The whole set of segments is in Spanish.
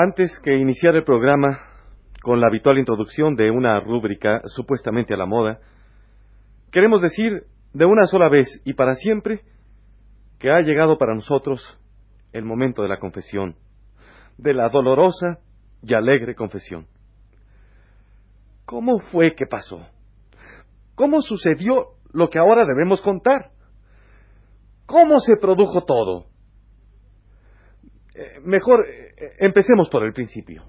Antes que iniciar el programa con la habitual introducción de una rúbrica supuestamente a la moda, queremos decir de una sola vez y para siempre que ha llegado para nosotros el momento de la confesión, de la dolorosa y alegre confesión. ¿Cómo fue que pasó? ¿Cómo sucedió lo que ahora debemos contar? ¿Cómo se produjo todo? Eh, mejor eh, empecemos por el principio.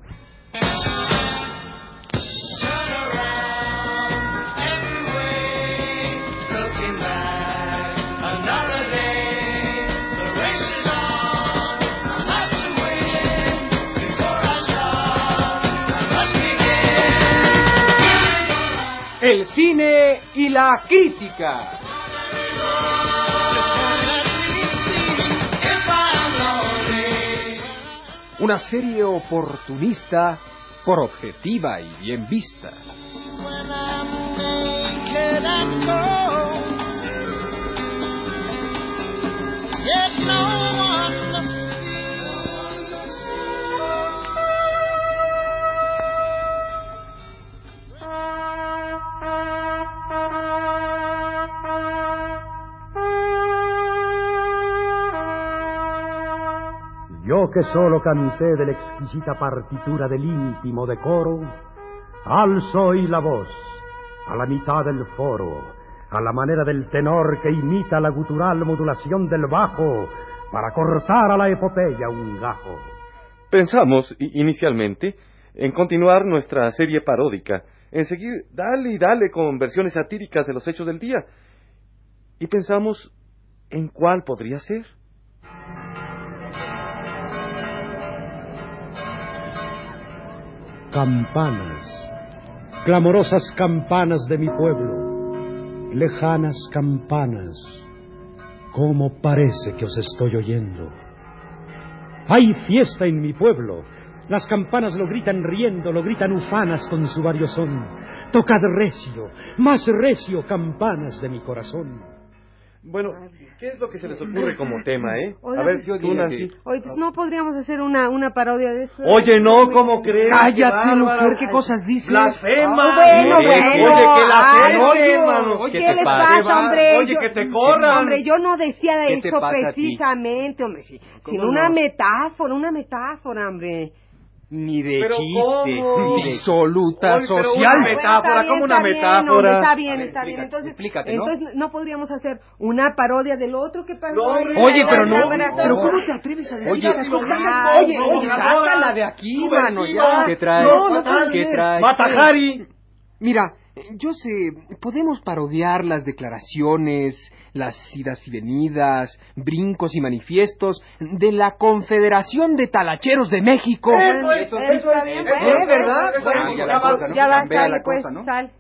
El cine y la crítica. Una serie oportunista por objetiva y bien vista. Yo que solo canté de la exquisita partitura del íntimo decoro, alzo hoy la voz a la mitad del foro, a la manera del tenor que imita la gutural modulación del bajo para cortar a la epopeya un gajo. Pensamos, inicialmente, en continuar nuestra serie paródica, en seguir dale y dale con versiones satíricas de los hechos del día. Y pensamos en cuál podría ser. Campanas, clamorosas campanas de mi pueblo, lejanas campanas, ¿cómo parece que os estoy oyendo? Hay fiesta en mi pueblo, las campanas lo gritan riendo, lo gritan ufanas con su variosón. Tocad recio, más recio, campanas de mi corazón. Bueno, ¿qué es lo que se les ocurre como tema, eh? A ver, pues, tú, Nancy. Oye, pues no podríamos hacer una, una parodia de eso. Oye, no, ¿cómo crees? Cállate, Qué mujer. ¿qué cosas dices? Blasfema. Ah, bueno, Oye, bueno. Oye, que la Ay, blasfema. oye, ¿Qué ¿qué les pasa? pasa, hombre? Oye, Yo- que te corran. Hombre, yo no decía de ¿Qué te eso precisamente, hombre, sí, sino no? una metáfora, una metáfora, hombre. Ni de ¿Pero chiste, cómo? ni de absoluta pero social. una metáfora, Bueno, está ¿cómo bien, una está bien, metáfora? está bien, ver, está bien. explícate, Entonces, explícate, ¿no? entonces ¿no? podríamos hacer una parodia del otro que pasó. No, hombre, Oye, pero no, pero no. ¿cómo te atreves a decir Oye, esas cosas? no, Oye, no, oye, sácala de aquí, mano, ya. ¿Qué traes? No, no ¿Qué traes? Matajari. Mira, yo sé, podemos parodiar las declaraciones, las idas y venidas, brincos y manifiestos de la Confederación de Talacheros de México. Eso es, Eso eso está es, bien, eso es. bueno, ¿Eh, verdad? Bueno, ya la cosa, ¿no? Ya va, Cambia sale, la pues, cosa, ¿no? sal.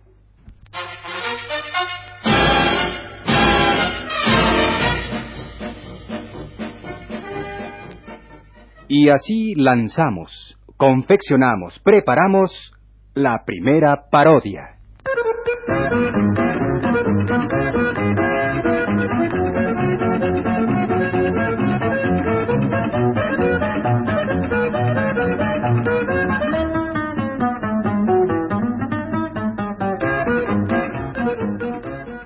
Y así lanzamos, confeccionamos, preparamos la primera parodia.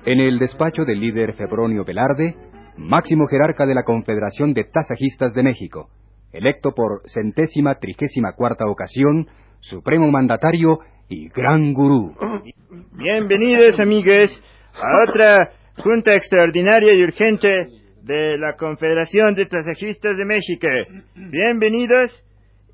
En el despacho del líder Febronio Velarde, máximo jerarca de la Confederación de Tasajistas de México, electo por centésima trigésima cuarta ocasión, supremo mandatario y gran gurú. Bienvenidos, amigues, a otra junta extraordinaria y urgente de la Confederación de Tasajistas de México. Bienvenidos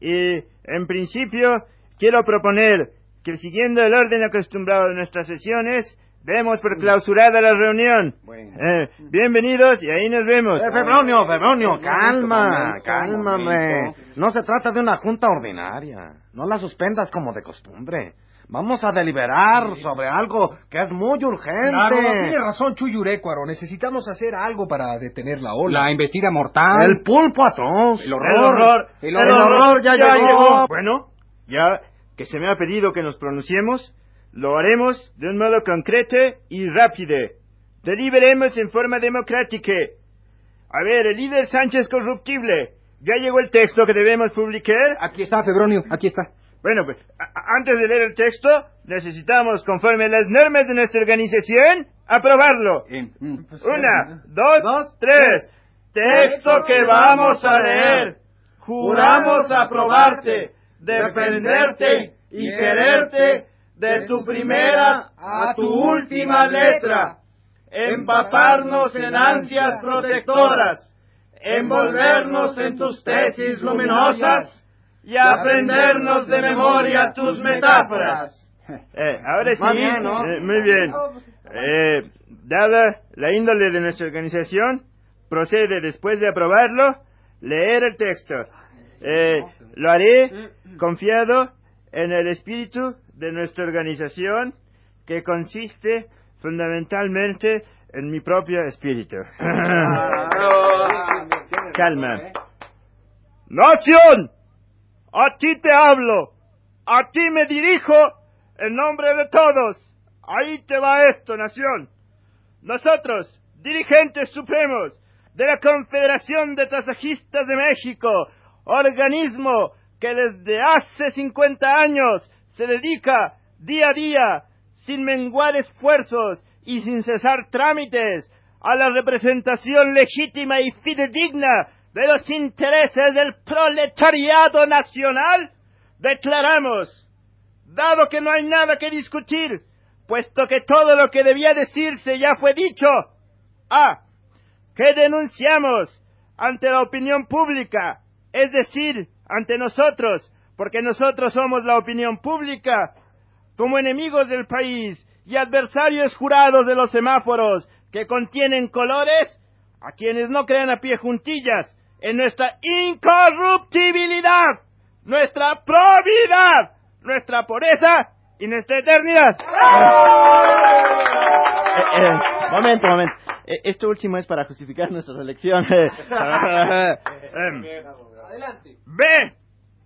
y, en principio, quiero proponer que, siguiendo el orden acostumbrado de nuestras sesiones, demos por clausurada la reunión. Eh, bienvenidos y ahí nos vemos. Eh, Febronio, Febronio, calma, momento. No se trata de una junta ordinaria. No la suspendas como de costumbre. Vamos a deliberar sobre algo que es muy urgente. Claro, tiene razón Chuyurecuaro. Necesitamos hacer algo para detener la ola. La embestida mortal. El pulpo atroz. El El horror, El horror ya llegó. Bueno, ya que se me ha pedido que nos pronunciemos, lo haremos de un modo concreto y rápido. Deliberemos en forma democrática. A ver, el líder Sánchez Corruptible, ¿Ya llegó el texto que debemos publicar? Aquí está, Febronio, aquí está. Bueno, pues antes de leer el texto, necesitamos, conforme a las normas de nuestra organización, aprobarlo. Una, dos, tres. Texto que vamos a leer. Juramos aprobarte, defenderte y quererte de tu primera a tu última letra. Empaparnos en ansias protectoras. Envolvernos en tus tesis luminosas y aprendernos de memoria tus metáforas. Eh, ahora sí, Muy bien, ¿no? eh, muy bien. Eh, dada la índole de nuestra organización, procede después de aprobarlo, leer el texto. Eh, lo haré confiado en el espíritu de nuestra organización, que consiste fundamentalmente en mi propio espíritu. Calma. Nación, a ti te hablo, a ti me dirijo en nombre de todos. Ahí te va esto, nación. Nosotros, dirigentes supremos de la Confederación de Tasajistas de México, organismo que desde hace 50 años se dedica día a día, sin menguar esfuerzos y sin cesar trámites, a la representación legítima y fidedigna de los intereses del proletariado nacional, declaramos dado que no hay nada que discutir, puesto que todo lo que debía decirse ya fue dicho. A. Que denunciamos ante la opinión pública, es decir, ante nosotros, porque nosotros somos la opinión pública, como enemigos del país y adversarios jurados de los semáforos que contienen colores, a quienes no crean a pie juntillas en nuestra incorruptibilidad, nuestra probidad, nuestra pureza y nuestra eternidad. Eh, eh, momento, momento. Eh, esto último es para justificar nuestra selección. Em, B.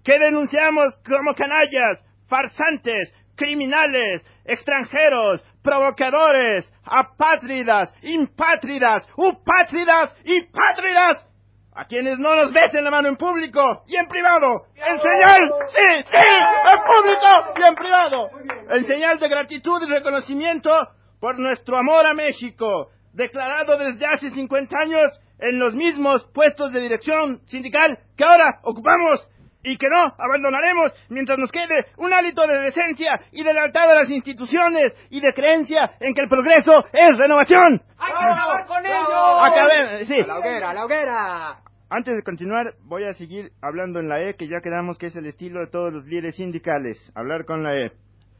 Que denunciamos como canallas, farsantes, criminales, extranjeros, provocadores, apátridas, impátridas, upátridas y pátridas, a quienes no nos besen la mano en público y en privado, en señal, sí, sí, en público y en privado, en señal de gratitud y reconocimiento por nuestro amor a México, declarado desde hace 50 años en los mismos puestos de dirección sindical que ahora ocupamos y que no abandonaremos mientras nos quede un hálito de decencia y de lealtad a las instituciones y de creencia en que el progreso es renovación. ¡Hay que acabar con ellos! Acabé, sí. ¡A la hoguera, a la hoguera! Antes de continuar, voy a seguir hablando en la E, que ya quedamos que es el estilo de todos los líderes sindicales. Hablar con la E.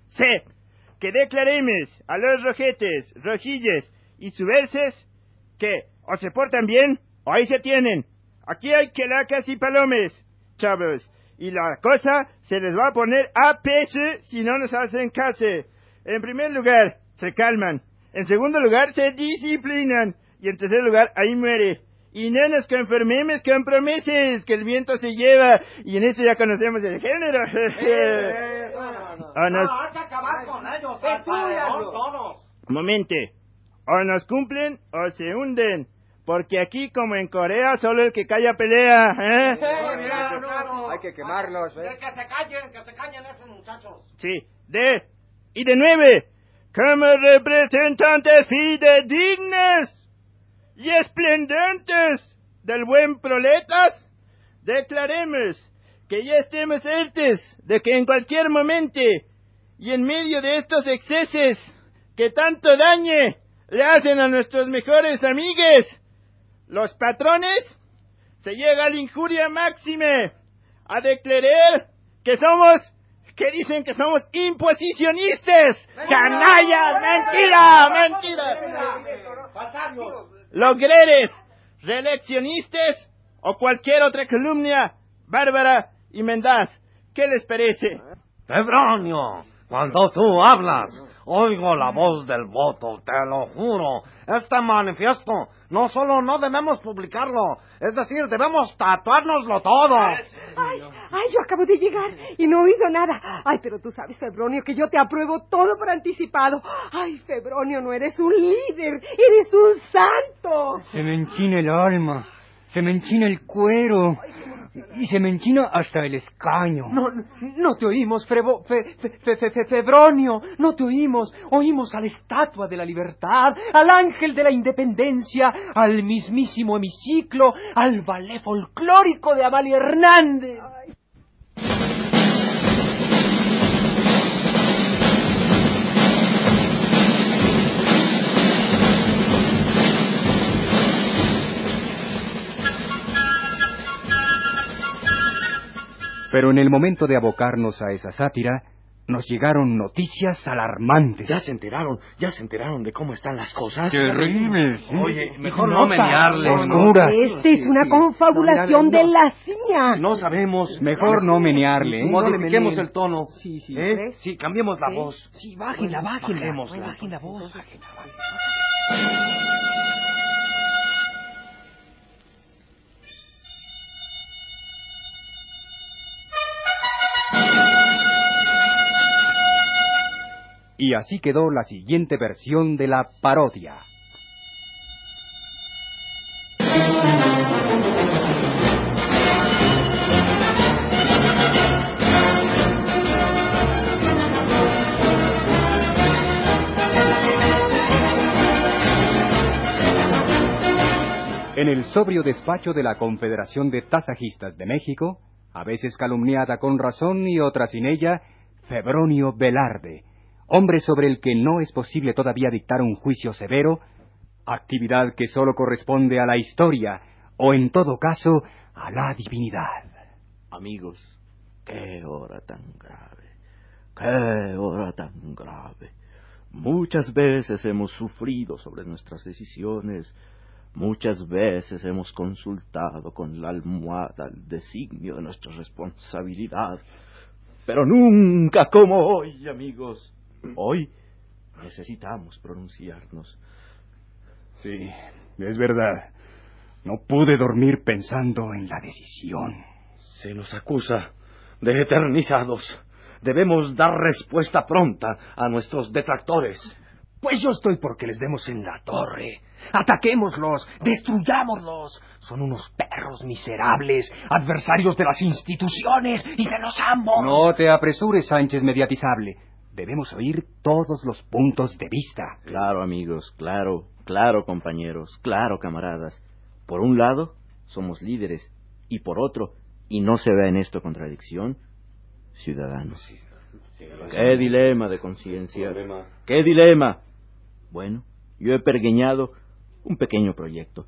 C. Que declaremos a los rojetes, rojilles y subverses que o se portan bien o ahí se tienen. Aquí hay quelacas y palomes, chavos. Y la cosa se les va a poner a peso si no nos hacen caso. En primer lugar, se calman. En segundo lugar, se disciplinan. Y en tercer lugar, ahí muere. Y no nos conformemos con promesas que el viento se lleva. Y en eso ya conocemos el género. O nos- hay que acabar con ellos! todos! Momente. O nos cumplen o se hunden. Porque aquí, como en Corea, solo el que calla pelea. ¿eh? Hay que quemarlos, ¿eh? Que se callen, que se callen esos muchachos. Sí. De. Y de nueve. Como representantes fidedignes y esplendentes del buen proletas, declaremos que ya estemos certes de que en cualquier momento y en medio de estos excesos que tanto dañe le hacen a nuestros mejores amigues, los patrones, se llega a la injuria máxime a declarar que somos, que dicen que somos imposicionistas, canallas, mentira, mentira, logreres, reeleccionistas o cualquier otra calumnia bárbara y mendaz. ¿Qué les parece? Febronio, cuando tú hablas, oigo la voz del voto, te lo juro. Este manifiesto no solo no debemos publicarlo, es decir, debemos tatuárnoslo todo. Ay, ay, yo acabo de llegar y no he oído nada. Ay, pero tú sabes, Febronio, que yo te apruebo todo por anticipado. Ay, Febronio, no eres un líder, eres un santo. Se me enchina el alma, se me enchina el cuero. Y se me enchina hasta el escaño. No, no te oímos, Frebo, fe, fe, fe, fe- fe- Febronio. No te oímos. Oímos a la estatua de la libertad, al ángel de la independencia, al mismísimo hemiciclo, al ballet folclórico de Amalia Hernández. Pero en el momento de abocarnos a esa sátira, nos llegaron noticias alarmantes. ¿Ya se enteraron? ¿Ya se enteraron de cómo están las cosas? Terribles. Oye, mejor no Notas. menearle. Oscuras. Esta es una confabulación de la CIA. No sabemos. Mejor no menearle. ¿eh? Modifiquemos el tono. Sí, sí. ¿Eh? Sí, cambiemos la voz. Sí, bájenla, bájenla. Bajémosla. Bajen la voz. Y así quedó la siguiente versión de la parodia. En el sobrio despacho de la Confederación de Tasajistas de México, a veces calumniada con razón y otras sin ella, Febronio Velarde, hombre sobre el que no es posible todavía dictar un juicio severo, actividad que sólo corresponde a la historia, o en todo caso, a la divinidad. Amigos, qué hora tan grave, qué hora tan grave. Muchas veces hemos sufrido sobre nuestras decisiones, muchas veces hemos consultado con la almohada el designio de nuestra responsabilidad, pero nunca como hoy, amigos. Hoy necesitamos pronunciarnos. Sí, es verdad. No pude dormir pensando en la decisión. Se nos acusa de eternizados. Debemos dar respuesta pronta a nuestros detractores. Pues yo estoy porque les demos en la torre. Ataquémoslos, destruyámoslos. Son unos perros miserables, adversarios de las instituciones y de los ambos. No te apresures, Sánchez mediatizable. Debemos oír todos los puntos de vista. Claro, amigos, claro, claro, compañeros, claro, camaradas. Por un lado, somos líderes, y por otro, y no se vea en esto contradicción, ciudadanos. ¿Qué dilema de conciencia? ¿Qué dilema? Bueno, yo he pergeñado un pequeño proyecto,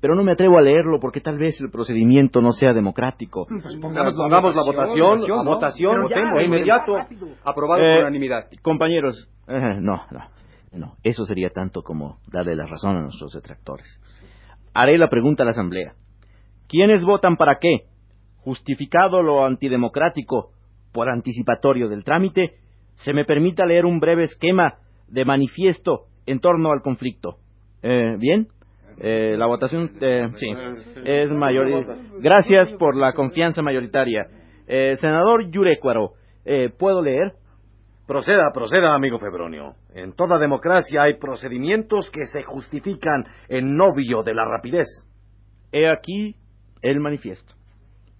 pero no me atrevo a leerlo porque tal vez el procedimiento no sea democrático. Pongamos, pongamos la votación, la votación, Pero ya, de inmediato. Aprobado Eh, por unanimidad. Compañeros, eh, no, no, no, eso sería tanto como darle la razón a nuestros detractores. Haré la pregunta a la Asamblea. ¿Quiénes votan para qué? Justificado lo antidemocrático por anticipatorio del trámite, se me permita leer un breve esquema de manifiesto en torno al conflicto. Eh, ¿Bien? Eh, la votación, eh, sí, es mayor. Gracias por la confianza mayoritaria. Eh, senador Yurecuaro, eh, ¿puedo leer? Proceda, proceda, amigo Febronio. En toda democracia hay procedimientos que se justifican en novio de la rapidez. He aquí el manifiesto.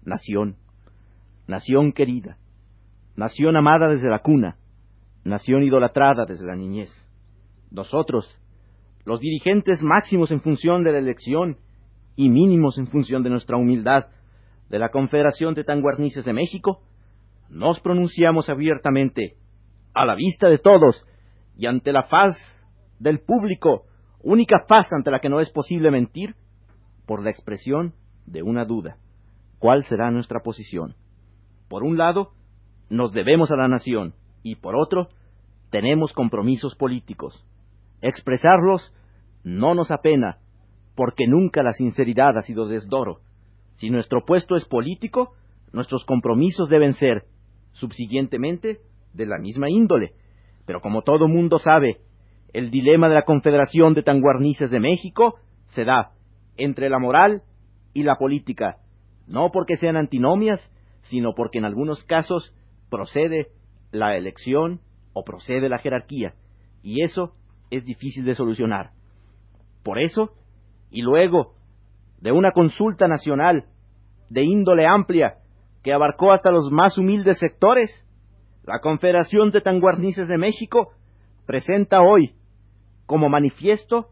Nación, nación querida, nación amada desde la cuna, nación idolatrada desde la niñez. Nosotros, los dirigentes máximos en función de la elección y mínimos en función de nuestra humildad de la Confederación de Tanguarnices de México, nos pronunciamos abiertamente, a la vista de todos y ante la faz del público, única faz ante la que no es posible mentir, por la expresión de una duda. ¿Cuál será nuestra posición? Por un lado, nos debemos a la nación y por otro, tenemos compromisos políticos. Expresarlos no nos apena, porque nunca la sinceridad ha sido desdoro. Si nuestro puesto es político, nuestros compromisos deben ser, subsiguientemente, de la misma índole. Pero como todo mundo sabe, el dilema de la Confederación de Tanguarnices de México se da entre la moral y la política, no porque sean antinomias, sino porque en algunos casos procede la elección o procede la jerarquía, y eso es difícil de solucionar. Por eso, y luego de una consulta nacional de índole amplia que abarcó hasta los más humildes sectores, la Confederación de Tanguarnices de México presenta hoy como manifiesto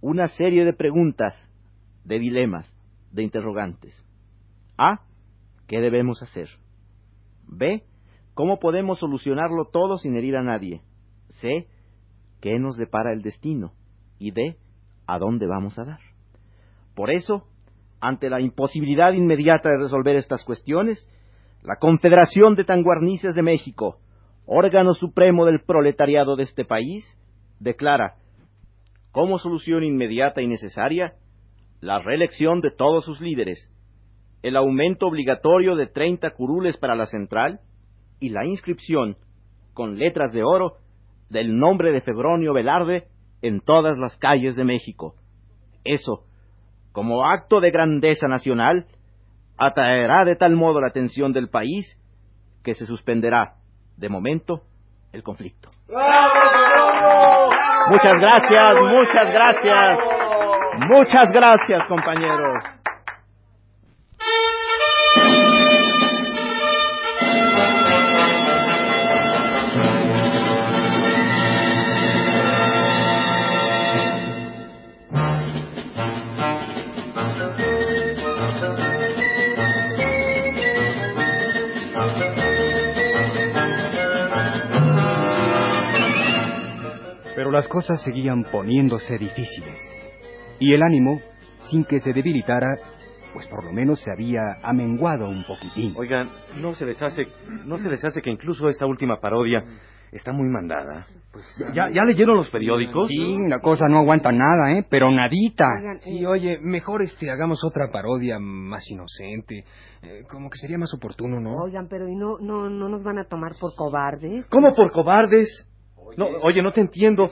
una serie de preguntas, de dilemas, de interrogantes. A. ¿Qué debemos hacer? B. ¿Cómo podemos solucionarlo todo sin herir a nadie? C. ¿Qué nos depara el destino? Y D. ¿A dónde vamos a dar? Por eso, ante la imposibilidad inmediata de resolver estas cuestiones, la Confederación de Tanguarnices de México, órgano supremo del proletariado de este país, declara como solución inmediata y necesaria la reelección de todos sus líderes, el aumento obligatorio de 30 curules para la central y la inscripción, con letras de oro, del nombre de Febronio Velarde en todas las calles de México. Eso, como acto de grandeza nacional, atraerá de tal modo la atención del país que se suspenderá, de momento, el conflicto. Muchas gracias, muchas gracias. Muchas gracias, compañeros. Pero las cosas seguían poniéndose difíciles. Y el ánimo, sin que se debilitara, pues por lo menos se había amenguado un poquitín. Oigan, ¿no se les hace, no se les hace que incluso esta última parodia está muy mandada? Pues, ¿ya, ¿Ya leyeron los periódicos? Sí, la cosa no aguanta nada, ¿eh? Pero nadita. Oigan, sí, oye, mejor este, hagamos otra parodia más inocente. Eh, como que sería más oportuno, ¿no? Oigan, pero ¿y no, no, no nos van a tomar por cobardes? ¿Cómo por cobardes? No, oye, no te entiendo.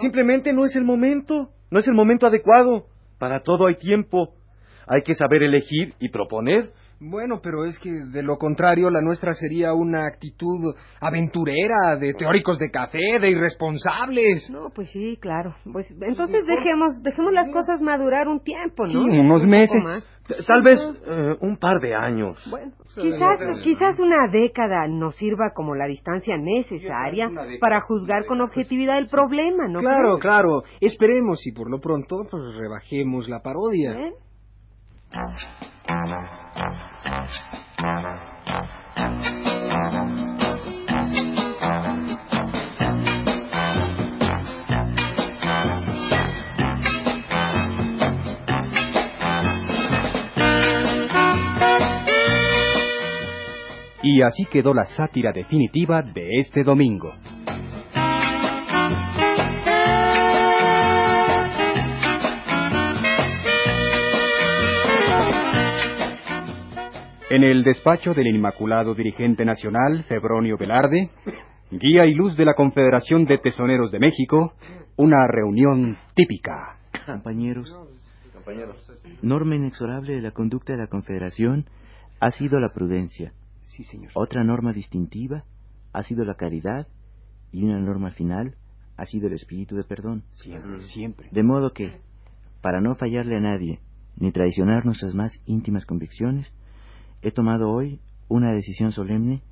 Simplemente no es el momento. No es el momento adecuado. Para todo hay tiempo. Hay que saber elegir y proponer. Bueno, pero es que de lo contrario la nuestra sería una actitud aventurera, de teóricos de café, de irresponsables. No, pues sí, claro. Pues entonces dejemos, dejemos las cosas madurar un tiempo, ¿no? Sí, unos Un meses. Tal vez eh, un par de años. Bueno, quizás, quizás una década nos sirva como la distancia necesaria para juzgar con objetividad el problema, ¿no? Claro, crees? claro. Esperemos y por lo pronto pues rebajemos la parodia. ¿Eh? Así quedó la sátira definitiva de este domingo. En el despacho del inmaculado dirigente nacional, Febronio Velarde, guía y luz de la Confederación de Tesoneros de México, una reunión típica. Compañeros, norma inexorable de la conducta de la Confederación ha sido la prudencia. Sí, señor. Otra norma distintiva ha sido la caridad y una norma final ha sido el espíritu de perdón. Siempre, siempre. De modo que, para no fallarle a nadie ni traicionar nuestras más íntimas convicciones, he tomado hoy una decisión solemne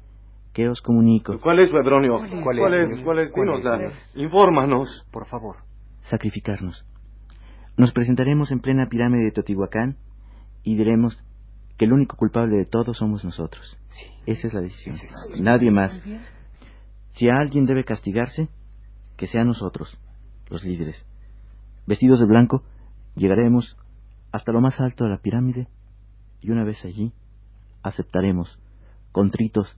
que os comunico. ¿Cuál es, Pedronio? ¿Cuál es, ¿Cuál es? ¿Cuál es? ¿Cuál Dínosla. es? Infórmanos. Por favor. Sacrificarnos. Nos presentaremos en plena pirámide de Teotihuacán y diremos que el único culpable de todo somos nosotros. Esa es la decisión. Nadie más. Si a alguien debe castigarse, que sea nosotros, los líderes. Vestidos de blanco, llegaremos hasta lo más alto de la pirámide y una vez allí, aceptaremos, contritos,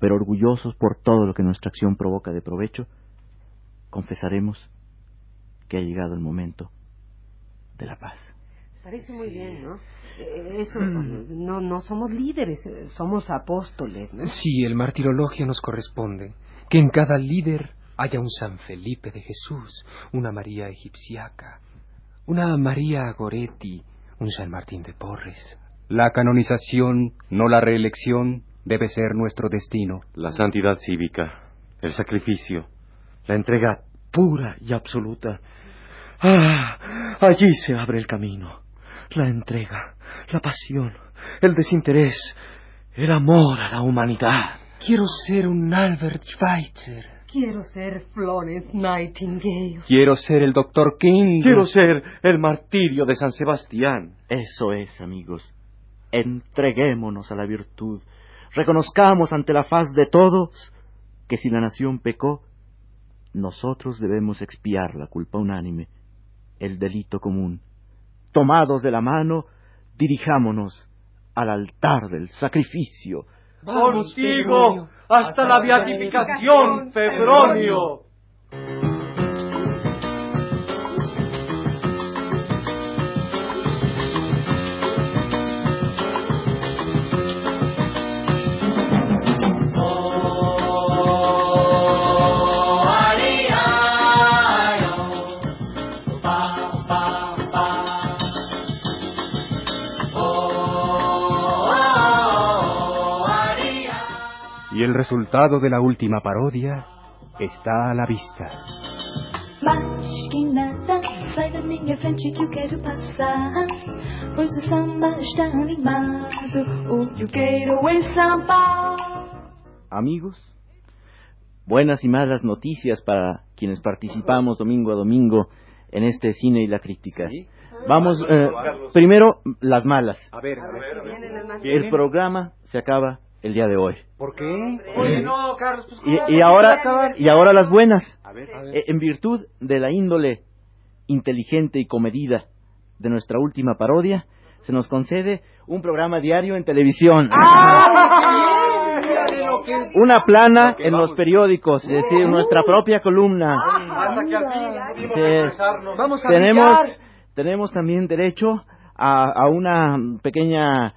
pero orgullosos por todo lo que nuestra acción provoca de provecho, confesaremos que ha llegado el momento de la paz. Parece muy bien, ¿no? Eh, Eso, no, no somos líderes, eh, somos apóstoles, ¿no? Sí, el martirologio nos corresponde. Que en cada líder haya un San Felipe de Jesús, una María egipciaca, una María Goretti, un San Martín de Porres. La canonización, no la reelección, debe ser nuestro destino. La santidad cívica, el sacrificio, la entrega pura y absoluta. Ah, allí se abre el camino. La entrega, la pasión, el desinterés, el amor a la humanidad. Quiero ser un Albert Schweitzer. Quiero ser Florence Nightingale. Quiero ser el doctor King. Quiero ser el martirio de San Sebastián. Eso es, amigos. Entreguémonos a la virtud. Reconozcamos ante la faz de todos que si la nación pecó, nosotros debemos expiar la culpa unánime, el delito común. Tomados de la mano, dirijámonos al altar del sacrificio. Contigo hasta la beatificación, Febronio. El resultado de la última parodia está a la vista. Mas que nada sai da minha frente que eu quero passar. Pois o samba está animado. O que eu quero é samba. Amigos, buenas y malas noticias para quienes participamos domingo a domingo en este cine y la crítica. Vamos, eh, primero las malas. A ver, a ver. El programa se acaba el día de hoy. ¿Por qué? Oye, no, Carlos, pues Y, ¿cómo y va a ahora y ahora las buenas. A ver, a Eh, En virtud de la índole inteligente y comedida de nuestra última parodia, se nos concede un programa diario en televisión. Una plana en los periódicos, es decir, nuestra propia columna. Hasta que al fin pudimos Sí. expresarnos. Vamos a Tenemos, tenemos también derecho a, a una pequeña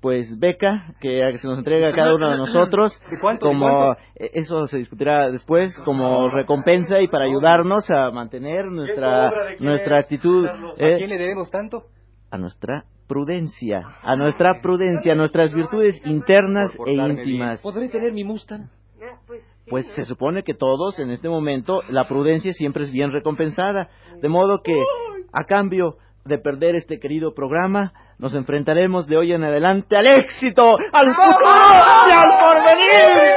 pues beca que se nos entrega a cada uno de nosotros ¿De cuánto, de como eh, eso se discutirá después como recompensa y para ayudarnos a mantener nuestra nuestra es, actitud? ¿A eh, quién le debemos tanto? a nuestra prudencia a nuestra prudencia a nuestras virtudes internas e íntimas ¿Podré tener mi Mustang? pues se supone que todos en este momento la prudencia siempre es bien recompensada. De modo que, a cambio de perder este querido programa, nos enfrentaremos de hoy en adelante al éxito, al futuro y al porvenir.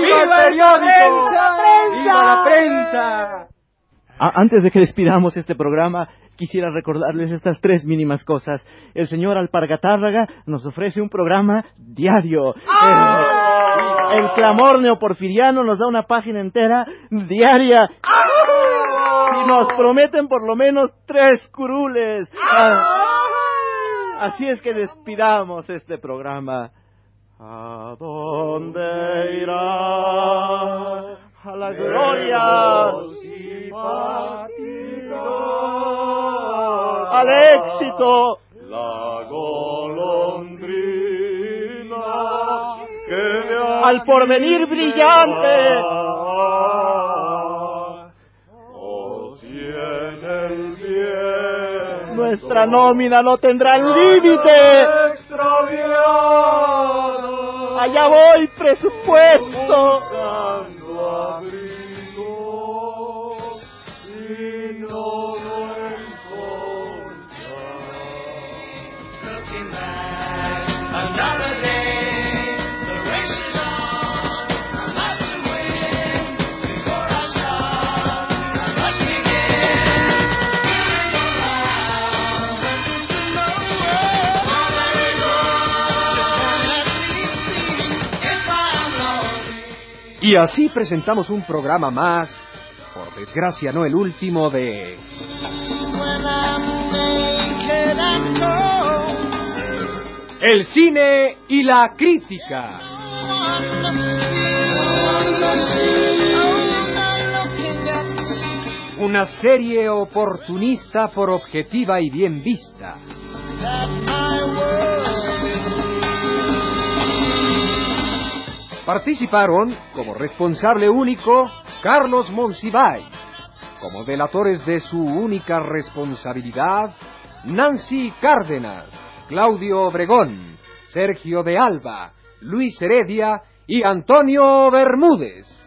¡Viva el periódico! ¡Viva la prensa! Antes de que despidamos este programa, quisiera recordarles estas tres mínimas cosas. El señor Alpargatárraga nos ofrece un programa diario. El, el clamor neoporfiriano nos da una página entera diaria. Y nos prometen por lo menos tres curules. Así es que despidamos este programa. ¿A dónde irá? A la gloria. Al éxito. La golondrina Al porvenir brillante. Nuestra nómina no tendrá límite. Allá voy, presupuesto. Y así presentamos un programa más, por desgracia no el último de... El cine y la crítica. Una serie oportunista por objetiva y bien vista. Participaron como responsable único Carlos Monsiváis, como delatores de su única responsabilidad Nancy Cárdenas, Claudio Obregón, Sergio de Alba, Luis Heredia y Antonio Bermúdez.